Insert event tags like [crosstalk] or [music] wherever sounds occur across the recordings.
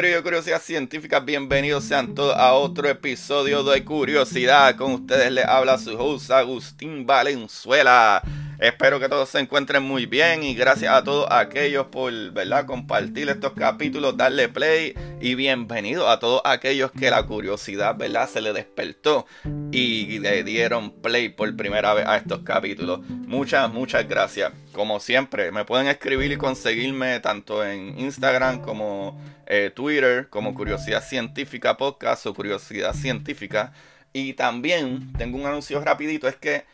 Corillo Curiosidad Científica, bienvenidos sean todos a otro episodio de Curiosidad. Con ustedes les habla su host Agustín Valenzuela. Espero que todos se encuentren muy bien y gracias a todos aquellos por ¿verdad? compartir estos capítulos, darle play y bienvenido a todos aquellos que la curiosidad ¿verdad? se le despertó y le dieron play por primera vez a estos capítulos. Muchas, muchas gracias. Como siempre, me pueden escribir y conseguirme tanto en Instagram como eh, Twitter, como Curiosidad Científica Podcast o Curiosidad Científica. Y también tengo un anuncio rapidito, es que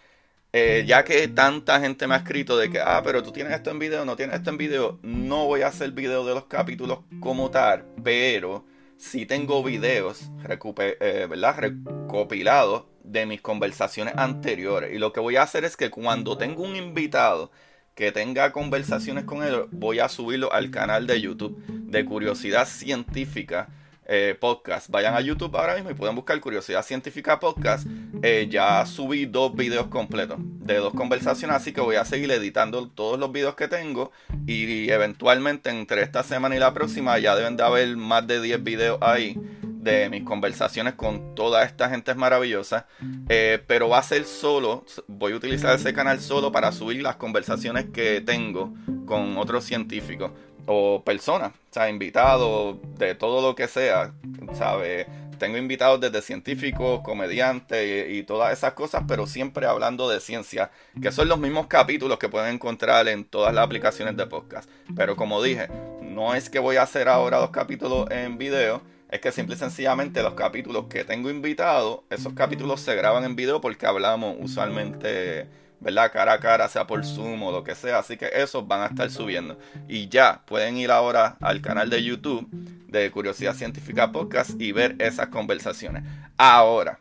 eh, ya que tanta gente me ha escrito de que, ah, pero tú tienes esto en video, no tienes esto en video, no voy a hacer video de los capítulos como tal, pero sí tengo videos eh, ¿verdad? recopilados de mis conversaciones anteriores. Y lo que voy a hacer es que cuando tengo un invitado que tenga conversaciones con él, voy a subirlo al canal de YouTube de Curiosidad Científica eh, podcast. Vayan a YouTube ahora mismo y pueden buscar Curiosidad Científica Podcast. Eh, ya subí dos videos completos de dos conversaciones, así que voy a seguir editando todos los videos que tengo y eventualmente entre esta semana y la próxima ya deben de haber más de 10 videos ahí de mis conversaciones con toda esta gente maravillosa. Eh, pero va a ser solo, voy a utilizar ese canal solo para subir las conversaciones que tengo con otros científicos o personas, o sea, invitados de todo lo que sea, ¿sabes? Tengo invitados desde científicos, comediantes y, todas esas cosas, pero siempre hablando de ciencia, que son los mismos capítulos que pueden encontrar en todas las aplicaciones de podcast. Pero como dije, no es que voy a hacer ahora dos capítulos en video, es que simple y sencillamente los capítulos que tengo invitados, esos capítulos se graban en video porque hablamos usualmente ¿verdad? Cara a cara, sea por Zoom o lo que sea. Así que esos van a estar subiendo. Y ya, pueden ir ahora al canal de YouTube de Curiosidad Científica Podcast y ver esas conversaciones. Ahora,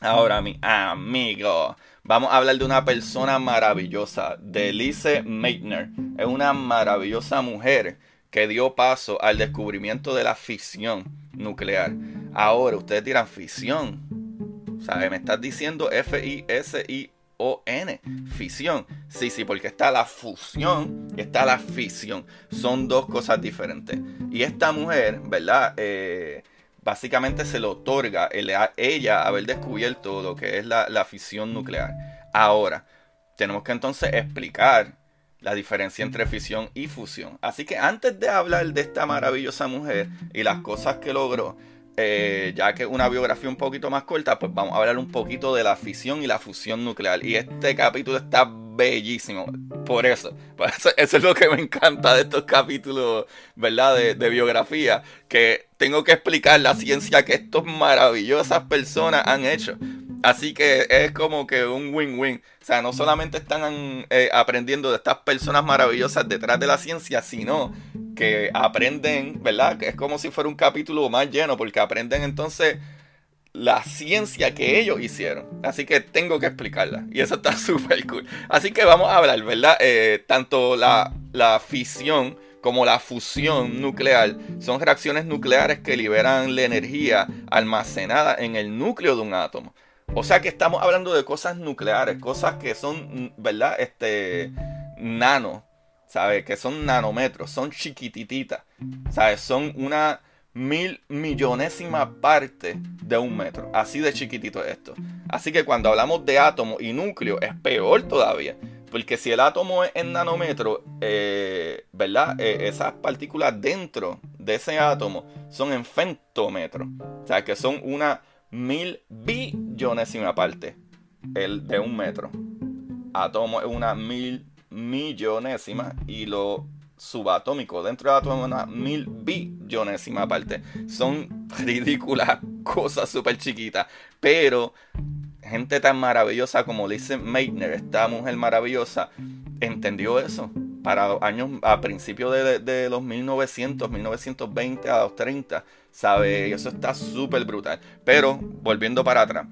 ahora mi amigo, vamos a hablar de una persona maravillosa, de Lise Meitner. Es una maravillosa mujer que dio paso al descubrimiento de la fisión nuclear. Ahora, ustedes dirán fisión. ¿Sabe? Me estás diciendo F-I-S-I o-N, fisión. Sí, sí, porque está la fusión y está la fisión. Son dos cosas diferentes. Y esta mujer, ¿verdad? Eh, básicamente se le otorga a ella haber descubierto lo que es la, la fisión nuclear. Ahora, tenemos que entonces explicar la diferencia entre fisión y fusión. Así que antes de hablar de esta maravillosa mujer y las cosas que logró, eh, ya que una biografía un poquito más corta, pues vamos a hablar un poquito de la fisión y la fusión nuclear. Y este capítulo está bellísimo. Por eso, eso, es lo que me encanta de estos capítulos, ¿verdad? De, de biografía, que tengo que explicar la ciencia que estas maravillosas personas han hecho. Así que es como que un win-win. O sea, no solamente están eh, aprendiendo de estas personas maravillosas detrás de la ciencia, sino que aprenden, ¿verdad? Es como si fuera un capítulo más lleno, porque aprenden entonces la ciencia que ellos hicieron. Así que tengo que explicarla. Y eso está [laughs] súper cool. Así que vamos a hablar, ¿verdad? Eh, tanto la, la fisión como la fusión nuclear son reacciones nucleares que liberan la energía almacenada en el núcleo de un átomo. O sea que estamos hablando de cosas nucleares, cosas que son, ¿verdad? Este, nano, ¿sabes? Que son nanómetros, son chiquitititas, ¿sabes? Son una mil millonésima parte de un metro. Así de chiquitito es esto. Así que cuando hablamos de átomo y núcleo es peor todavía. Porque si el átomo es en nanómetro, eh, ¿verdad? Eh, esas partículas dentro de ese átomo son en femtómetro. O sea, que son una mil billonésima parte el de un metro. Átomo es una mil millonésima y lo subatómico dentro del átomo una mil billonésima parte. Son ridículas [laughs] cosas súper chiquitas, pero gente tan maravillosa como Lise Meitner, esta mujer maravillosa, entendió eso para años a principios de, los 1900, 1920 a los 30, ¿sabe? Eso está súper brutal. Pero, volviendo para atrás,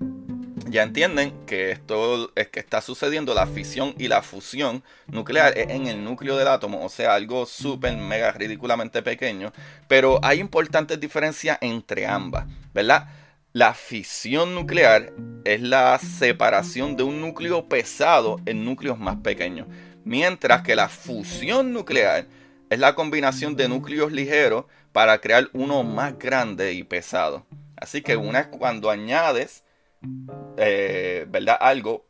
ya entienden que esto es que está sucediendo la fisión y la fusión nuclear en el núcleo del átomo, o sea, algo súper mega ridículamente pequeño, pero hay importantes diferencias entre ambas, ¿verdad? La fisión nuclear es la separación de un núcleo pesado en núcleos más pequeños, mientras que la fusión nuclear es la combinación de núcleos ligeros para crear uno más grande y pesado. Así que una es cuando añades eh, ¿verdad? Algo,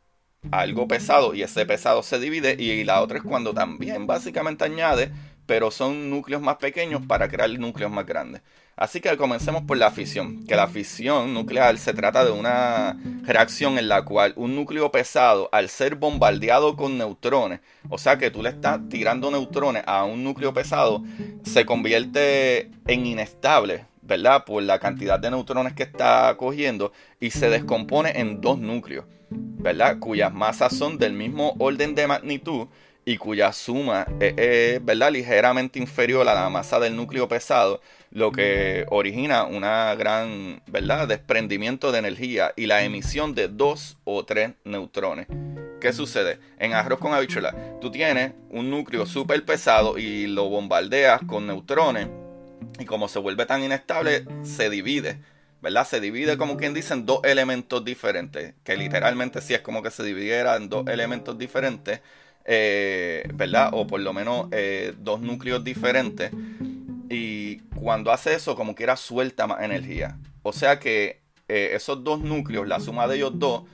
algo pesado y ese pesado se divide y la otra es cuando también básicamente añade, pero son núcleos más pequeños para crear núcleos más grandes. Así que comencemos por la fisión, que la fisión nuclear se trata de una reacción en la cual un núcleo pesado, al ser bombardeado con neutrones, o sea que tú le estás tirando neutrones a un núcleo pesado, se convierte en inestable, ¿verdad? Por la cantidad de neutrones que está cogiendo y se descompone en dos núcleos, ¿verdad? Cuyas masas son del mismo orden de magnitud y cuya suma es, ¿verdad? ligeramente inferior a la masa del núcleo pesado, lo que origina una gran ¿verdad? desprendimiento de energía y la emisión de dos o tres neutrones. ¿Qué sucede? En arroz con habichuela, tú tienes un núcleo súper pesado y lo bombardeas con neutrones y como se vuelve tan inestable, se divide. ¿verdad? Se divide como quien dice en dos elementos diferentes, que literalmente sí es como que se dividiera en dos elementos diferentes, eh, ¿verdad? O por lo menos eh, dos núcleos diferentes. Y cuando hace eso, como quiera, suelta más energía. O sea que eh, esos dos núcleos, la suma de ellos dos,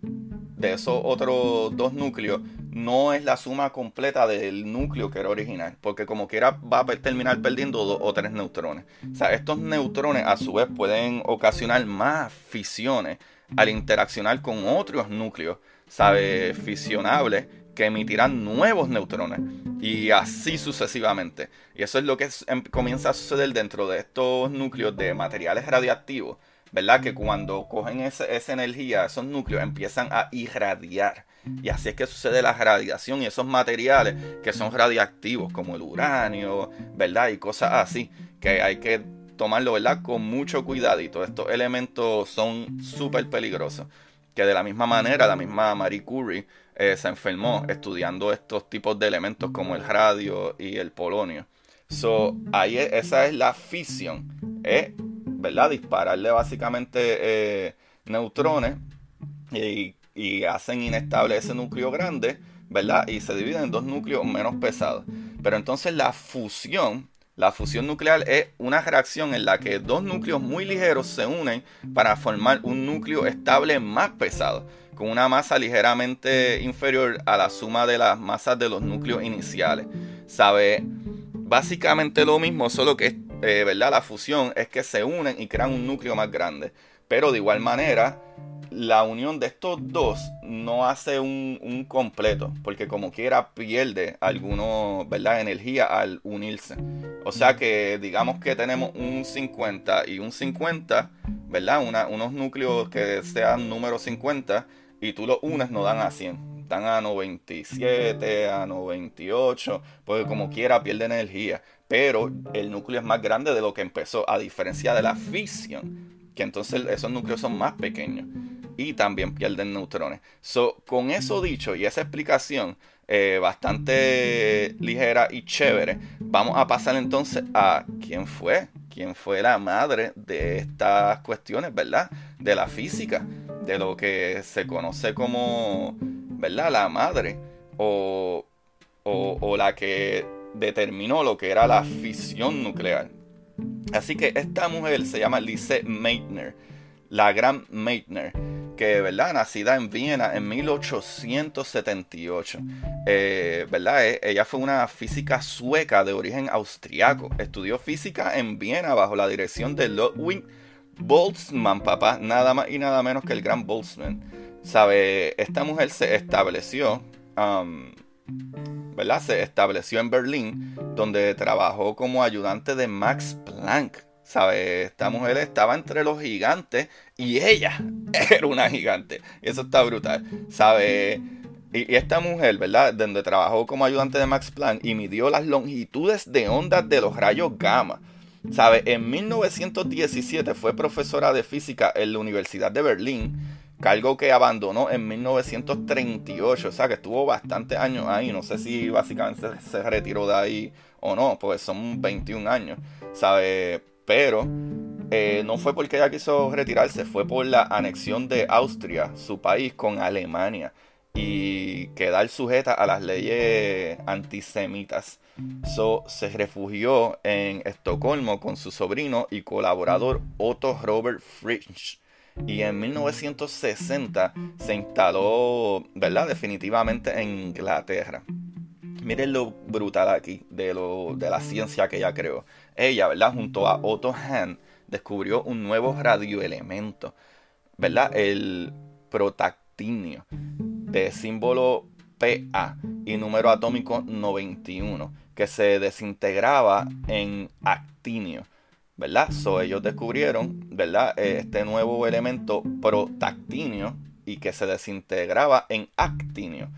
de esos otros dos núcleos, no es la suma completa del núcleo que era original, porque como quiera va a terminar perdiendo dos o tres neutrones. O sea, estos neutrones a su vez pueden ocasionar más fisiones al interaccionar con otros núcleos, ¿sabe? Fisionables que emitirán nuevos neutrones y así sucesivamente. Y eso es lo que em, comienza a suceder dentro de estos núcleos de materiales radiactivos, ¿verdad? Que cuando cogen esa energía, esos núcleos empiezan a irradiar y así es que sucede la radiación y esos materiales que son radiactivos, como el uranio, ¿verdad? Y cosas así, que hay que tomarlo, ¿verdad? Con mucho cuidadito. Estos elementos son súper peligrosos. Que de la misma manera, la misma Marie Curie eh, se enfermó estudiando estos tipos de elementos como el radio y el polonio. So, ahí esa es la fisión, ¿eh? ¿verdad? Dispararle básicamente eh, neutrones y y hacen inestable ese núcleo grande, ¿verdad? Y se dividen en dos núcleos menos pesados. Pero entonces la fusión, la fusión nuclear es una reacción en la que dos núcleos muy ligeros se unen para formar un núcleo estable más pesado, con una masa ligeramente inferior a la suma de las masas de los núcleos iniciales. ¿Sabe? Básicamente lo mismo, solo que, eh, ¿verdad? La fusión es que se unen y crean un núcleo más grande. Pero de igual manera, la unión de estos dos no hace un, completo, porque como quiera pierde alguna ¿verdad? energía al unirse. O sea que digamos que tenemos un 50 y un 50, ¿verdad? unos núcleos que sean número 50 y tú los unes no dan a 100. Dan a 97, a 98, porque como quiera pierde energía. Pero el núcleo es más grande de lo que empezó, a diferencia de la fisión, que entonces esos núcleos son más pequeños y también pierden neutrones. Con eso dicho y esa explicación eh, bastante ligera y chévere, vamos a pasar entonces a quién fue, quién fue la madre de estas cuestiones, ¿verdad? De la física, de lo que se conoce como, ¿verdad? La madre o, o, o la que determinó lo que era la fisión nuclear. Así que esta mujer se llama Lise Meitner, la gran Meitner que, ¿verdad? Nacida en Viena en 1878, eh, ¿verdad? E, ella fue una física sueca de origen austriaco. Estudió física en Viena bajo la dirección de Ludwig Boltzmann, papá, nada más y nada menos que el gran Boltzmann. ¿Sabe? Esta mujer se estableció, ¿verdad? Se estableció en Berlín, donde trabajó como ayudante de Max Planck. ¿Sabe? Esta mujer estaba entre los gigantes y ella [laughs] era una gigante. Eso está brutal. ¿Sabe? Y, esta mujer, ¿verdad? Donde trabajó como ayudante de Max Planck y midió las longitudes de ondas de los rayos gamma. ¿Sabe? En 1917 fue profesora de física en la Universidad de Berlín, cargo que abandonó en 1938, o sea que estuvo bastantes años ahí, no sé si básicamente se retiró de ahí o no, pues son 21 años, ¿sabe? Pero eh, no fue porque ella quiso retirarse, fue por la anexión de Austria, su país, con Alemania y quedar sujeta a las leyes antisemitas. So, se refugió en Estocolmo con su sobrino y colaborador Otto Robert Fritsch. Y en 1960 se instaló, ¿verdad? Definitivamente en Inglaterra. Miren lo brutal aquí de, lo, de la ciencia que ella creó. Ella, ¿verdad? Junto a Otto Hahn, descubrió un nuevo radioelemento, ¿verdad? El protactinio de símbolo PA y número atómico 91, que se desintegraba en actinio. ¿Verdad? So, ellos descubrieron, ¿verdad? Este nuevo elemento protactinio y que se desintegraba en actinio.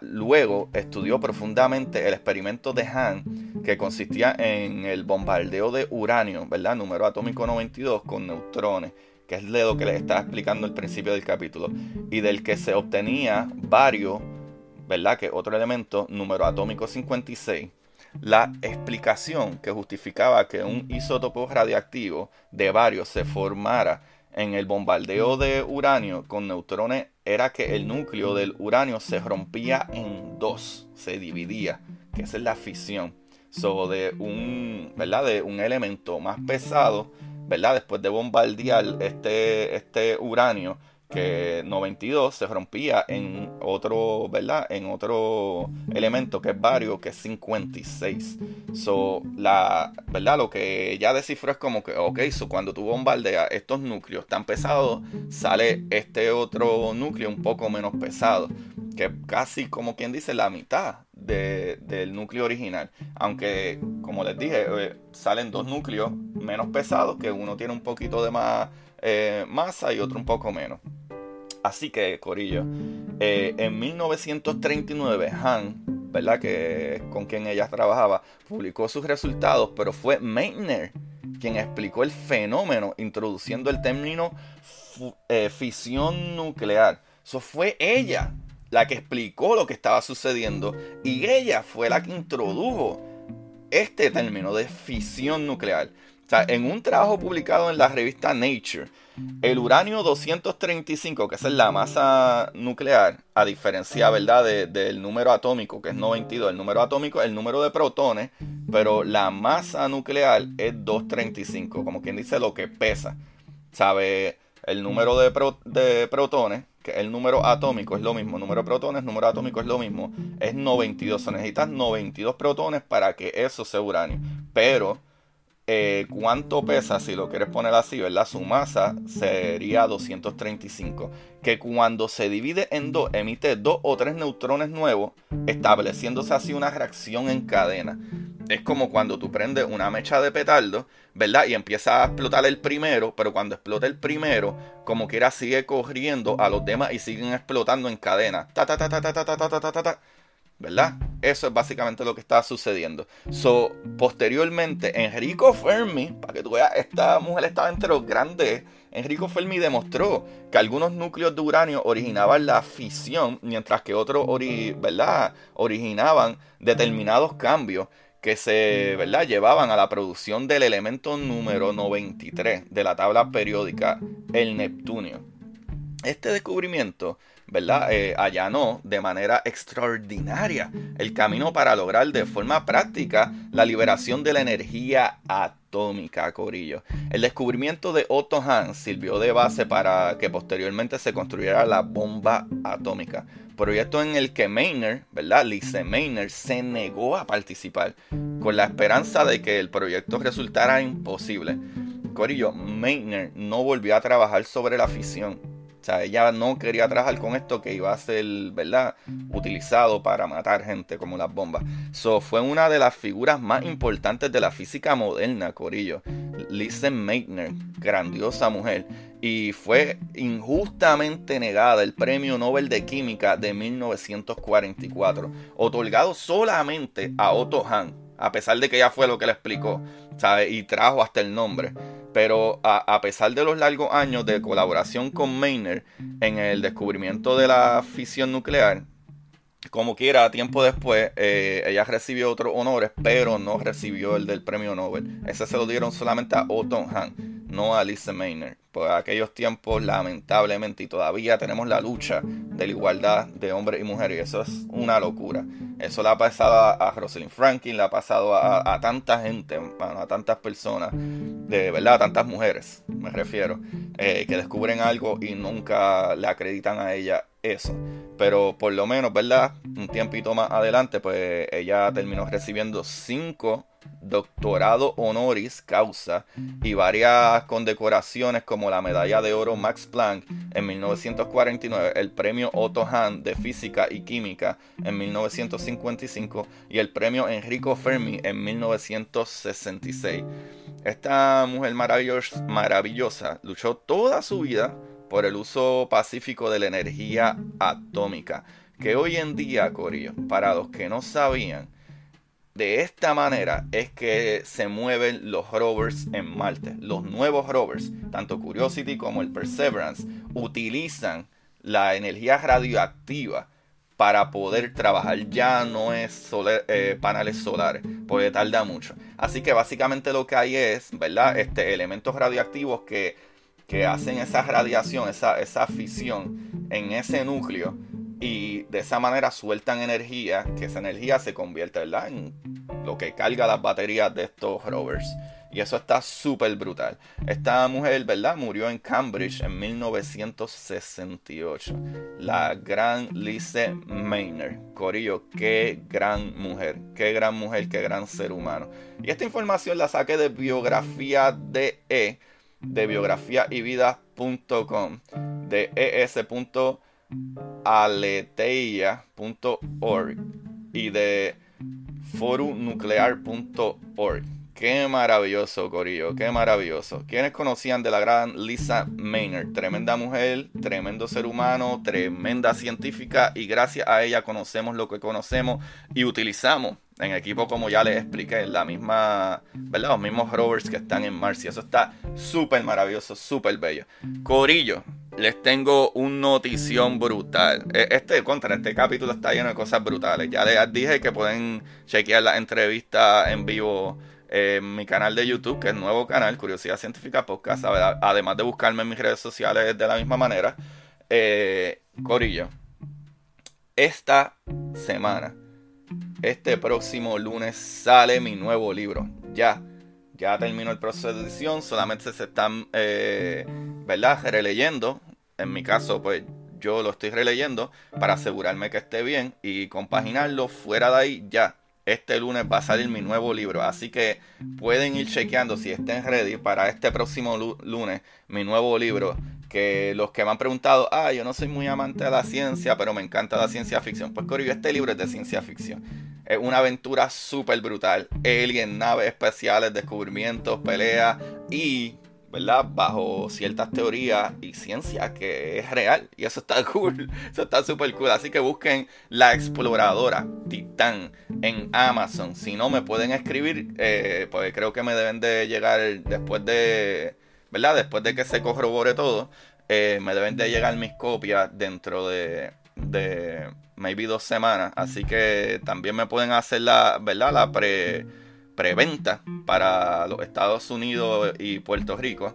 Luego estudió profundamente el experimento de Hahn, que consistía en el bombardeo de uranio, ¿verdad? Número atómico 92 con neutrones que es lo que les estaba explicando al principio del capítulo, y del que se obtenía varios, ¿verdad? Que otro elemento, número atómico 56, la explicación que justificaba que un isótopo radiactivo de varios se formara en el bombardeo de uranio con neutrones era que el núcleo del uranio se rompía en dos, se dividía, que esa es la fisión. So, de un, ¿verdad? De un elemento más pesado ¿verdad? Después de bombardear este, este uranio que 92 se rompía en otro, ¿verdad? En otro elemento que es vario, que es 56. So, la, ¿verdad? Lo que ya descifró es como que, ok, so cuando tú bombardeas estos núcleos tan pesados, sale este otro núcleo un poco menos pesado, que es casi como quien dice la mitad del núcleo original. Aunque, como les dije, eh, salen dos núcleos menos pesados, que uno tiene un poquito de más eh, masa y otro un poco menos. Así que, Corillo, eh, en 1939, Han, ¿verdad? Que con quien ella trabajaba, publicó sus resultados, pero fue Meitner quien explicó el fenómeno introduciendo el término fisión nuclear. Eso fue ella la que explicó lo que estaba sucediendo y ella fue la que introdujo este término de fisión nuclear. O sea, en un trabajo publicado en la revista Nature, el uranio 235, que es la masa nuclear, a diferencia, ¿verdad?, del número atómico, que es 92, el número atómico es el número de protones, pero la masa nuclear es 235, como quien dice lo que pesa. ¿Sabe? El número de, protones que el número atómico es lo mismo, número de protones, número atómico es lo mismo, es 92. Se necesitas 92 protones para que eso sea uranio. Pero, eh, ¿cuánto pesa? Si lo quieres poner así, ¿verdad? Su masa sería 235. Que cuando se divide en dos, emite dos o tres neutrones nuevos, estableciéndose así una reacción en cadena es como cuando tú prendes una mecha de petardo, ¿verdad? Y empieza a explotar el primero, pero cuando explota el primero, como quiera sigue corriendo a los demás y siguen explotando en cadena. Ta ¿Verdad? Eso es básicamente lo que está sucediendo. So, posteriormente, Enrico Fermi, para que tú veas, esta mujer estaba entre los grandes. Enrico Fermi demostró que algunos núcleos de uranio originaban la fisión, mientras que otros originaban determinados cambios que se ¿verdad? llevaban a la producción del elemento número 93 de la tabla periódica, el Neptunio. Este descubrimiento ¿verdad? Eh, allanó de manera extraordinaria el camino para lograr de forma práctica la liberación de la energía atómica, Corillo. El descubrimiento de Otto Hahn sirvió de base para que posteriormente se construyera la bomba atómica proyecto en el que Maynard, ¿verdad? Lise Maynard se negó a participar con la esperanza de que el proyecto resultara imposible. Corillo, Meitner no volvió a trabajar sobre la fisión. Ella no quería trabajar con esto que iba a ser, ¿verdad? Utilizado para matar gente como las bombas. So, fue una de las figuras más importantes de la física moderna, Corillo. Lisa Meitner, grandiosa mujer. Y fue injustamente negada el Premio Nobel de Química de 1944, otorgado solamente a Otto Hahn, a pesar de que ella fue lo que le explicó, Y trajo hasta el nombre. Pero a, pesar de los largos años de colaboración con Maynard en el descubrimiento de la fisión nuclear, como quiera, tiempo después, eh, ella recibió otros honores, pero no recibió el del premio Nobel. Ese se lo dieron solamente a Otto Hahn, no a Lisa Maynard. Por aquellos tiempos, lamentablemente, y todavía tenemos la lucha de la igualdad de hombres y mujeres, y eso es una locura. Eso le ha pasado a, Rosalind Franklin, le ha pasado a, tanta gente, a tantas personas, de verdad, a tantas mujeres, me refiero, eh, que descubren algo y nunca le acreditan a ella eso. Pero por lo menos, ¿verdad? Un tiempito más adelante, pues ella terminó recibiendo cinco doctorados honoris causa y varias condecoraciones como la medalla de oro Max Planck en 1949, el premio Otto Hahn de física y química en 1955 y el premio Enrico Fermi en 1966. Esta mujer maravillosa, maravillosa luchó toda su vida por el uso pacífico de la energía atómica. Que hoy en día, Corillo, para los que no sabían, de esta manera es que se mueven los rovers en Marte. Los nuevos rovers, tanto Curiosity como el Perseverance, utilizan la energía radioactiva para poder trabajar. Ya no es eh, paneles solares, porque tarda mucho. Así que básicamente lo que hay es, ¿verdad? Este, elementos radioactivos que que hacen esa radiación, esa, esa fisión en ese núcleo y de esa manera sueltan energía, que esa energía se convierte en lo que carga las baterías de estos rovers. Y eso está súper brutal. Esta mujer, ¿verdad? Murió en Cambridge en 1968. La gran Lise Maynard. Corillo, qué gran mujer. Qué gran mujer, qué gran ser humano. Y esta información la saqué de biografía de E de biografía y vida.com, de es.aleteia.org y de forunuclear.org. Qué maravilloso, Corillo, qué maravilloso. ¿Quiénes conocían de la gran Lisa Maynard? Tremenda mujer, tremendo ser humano, tremenda científica y gracias a ella conocemos lo que conocemos y utilizamos en equipo, como ya les expliqué, la misma, ¿verdad? Los mismos rovers que están en Mars. Y eso está súper maravilloso, súper bello. Corillo, les tengo un notición brutal. E, este, contra, este capítulo está lleno de cosas brutales. Ya les dije que pueden chequear la entrevista en vivo en mi canal de YouTube, que es nuevo canal, Curiosidad Científica Podcast. Además de buscarme en mis redes sociales de la misma manera. Eh, Corillo, esta semana este próximo lunes sale mi nuevo libro. Ya, ya terminó el proceso de edición, solamente se están, eh, ¿verdad? Releyendo. En mi caso, pues yo lo estoy releyendo para asegurarme que esté bien y compaginarlo fuera de ahí ya. Este lunes va a salir mi nuevo libro, así que pueden ir chequeando si estén ready para este próximo lunes mi nuevo libro que los que me han preguntado, ah, yo no soy muy amante de la ciencia, pero me encanta la ciencia ficción. Pues Corillo, este libro es de ciencia ficción. Es una aventura súper brutal. Alien, naves especiales, descubrimientos, peleas y, ¿verdad? Bajo ciertas teorías y ciencia que es real. Y eso está [laughs] cool. Eso está súper cool. Así que busquen La Exploradora Titán en Amazon. Si no, me pueden escribir, eh, pues creo que me deben de llegar después de ¿verdad? Después de que se corrobore todo, eh, me deben de llegar mis copias dentro de, de maybe dos semanas. Así que también me pueden hacer la, ¿verdad? La pre, preventa para los Estados Unidos y Puerto Rico.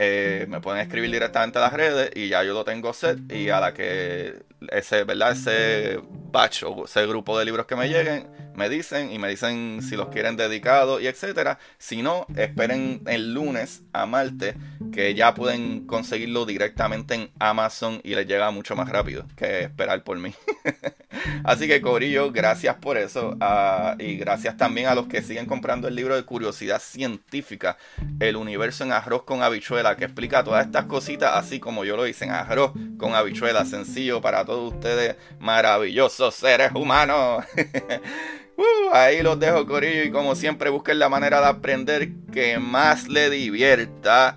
Eh, me pueden escribir directamente a las redes y ya yo lo tengo set y a la que ese, ¿verdad? Ese batch o ese grupo de libros que me lleguen, me dicen y me dicen si los quieren dedicados y etcétera. Si no, esperen el lunes a Marte que ya pueden conseguirlo directamente en Amazon y les llega mucho más rápido que esperar por mí. [laughs] Así que Corillo, gracias por eso. Ah, y gracias también a los que siguen comprando el libro de curiosidad científica, El universo en arroz con habichuela, que explica todas estas cositas así como yo lo hice en arroz con habichuela. Sencillo para todos ustedes, maravillosos seres humanos. [laughs] Uh, ahí los dejo, Corillo. Y como siempre, busquen la manera de aprender que más le divierta.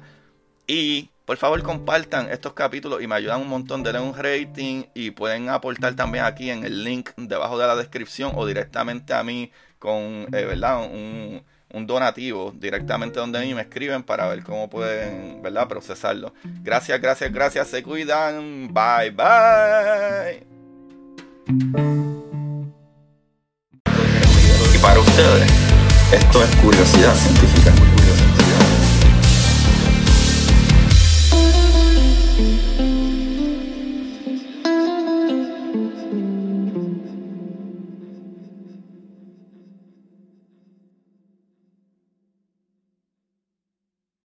Y por favor compartan estos capítulos y me ayudan un montón. Denle un rating y pueden aportar también aquí en el link debajo de la descripción o directamente a mí con, eh, ¿verdad? Un, un, donativo directamente donde a mí me escriben para ver cómo pueden, ¿verdad? Procesarlo. Gracias, gracias, gracias. Se cuidan. Bye, bye para ustedes, esto es curiosidad científica.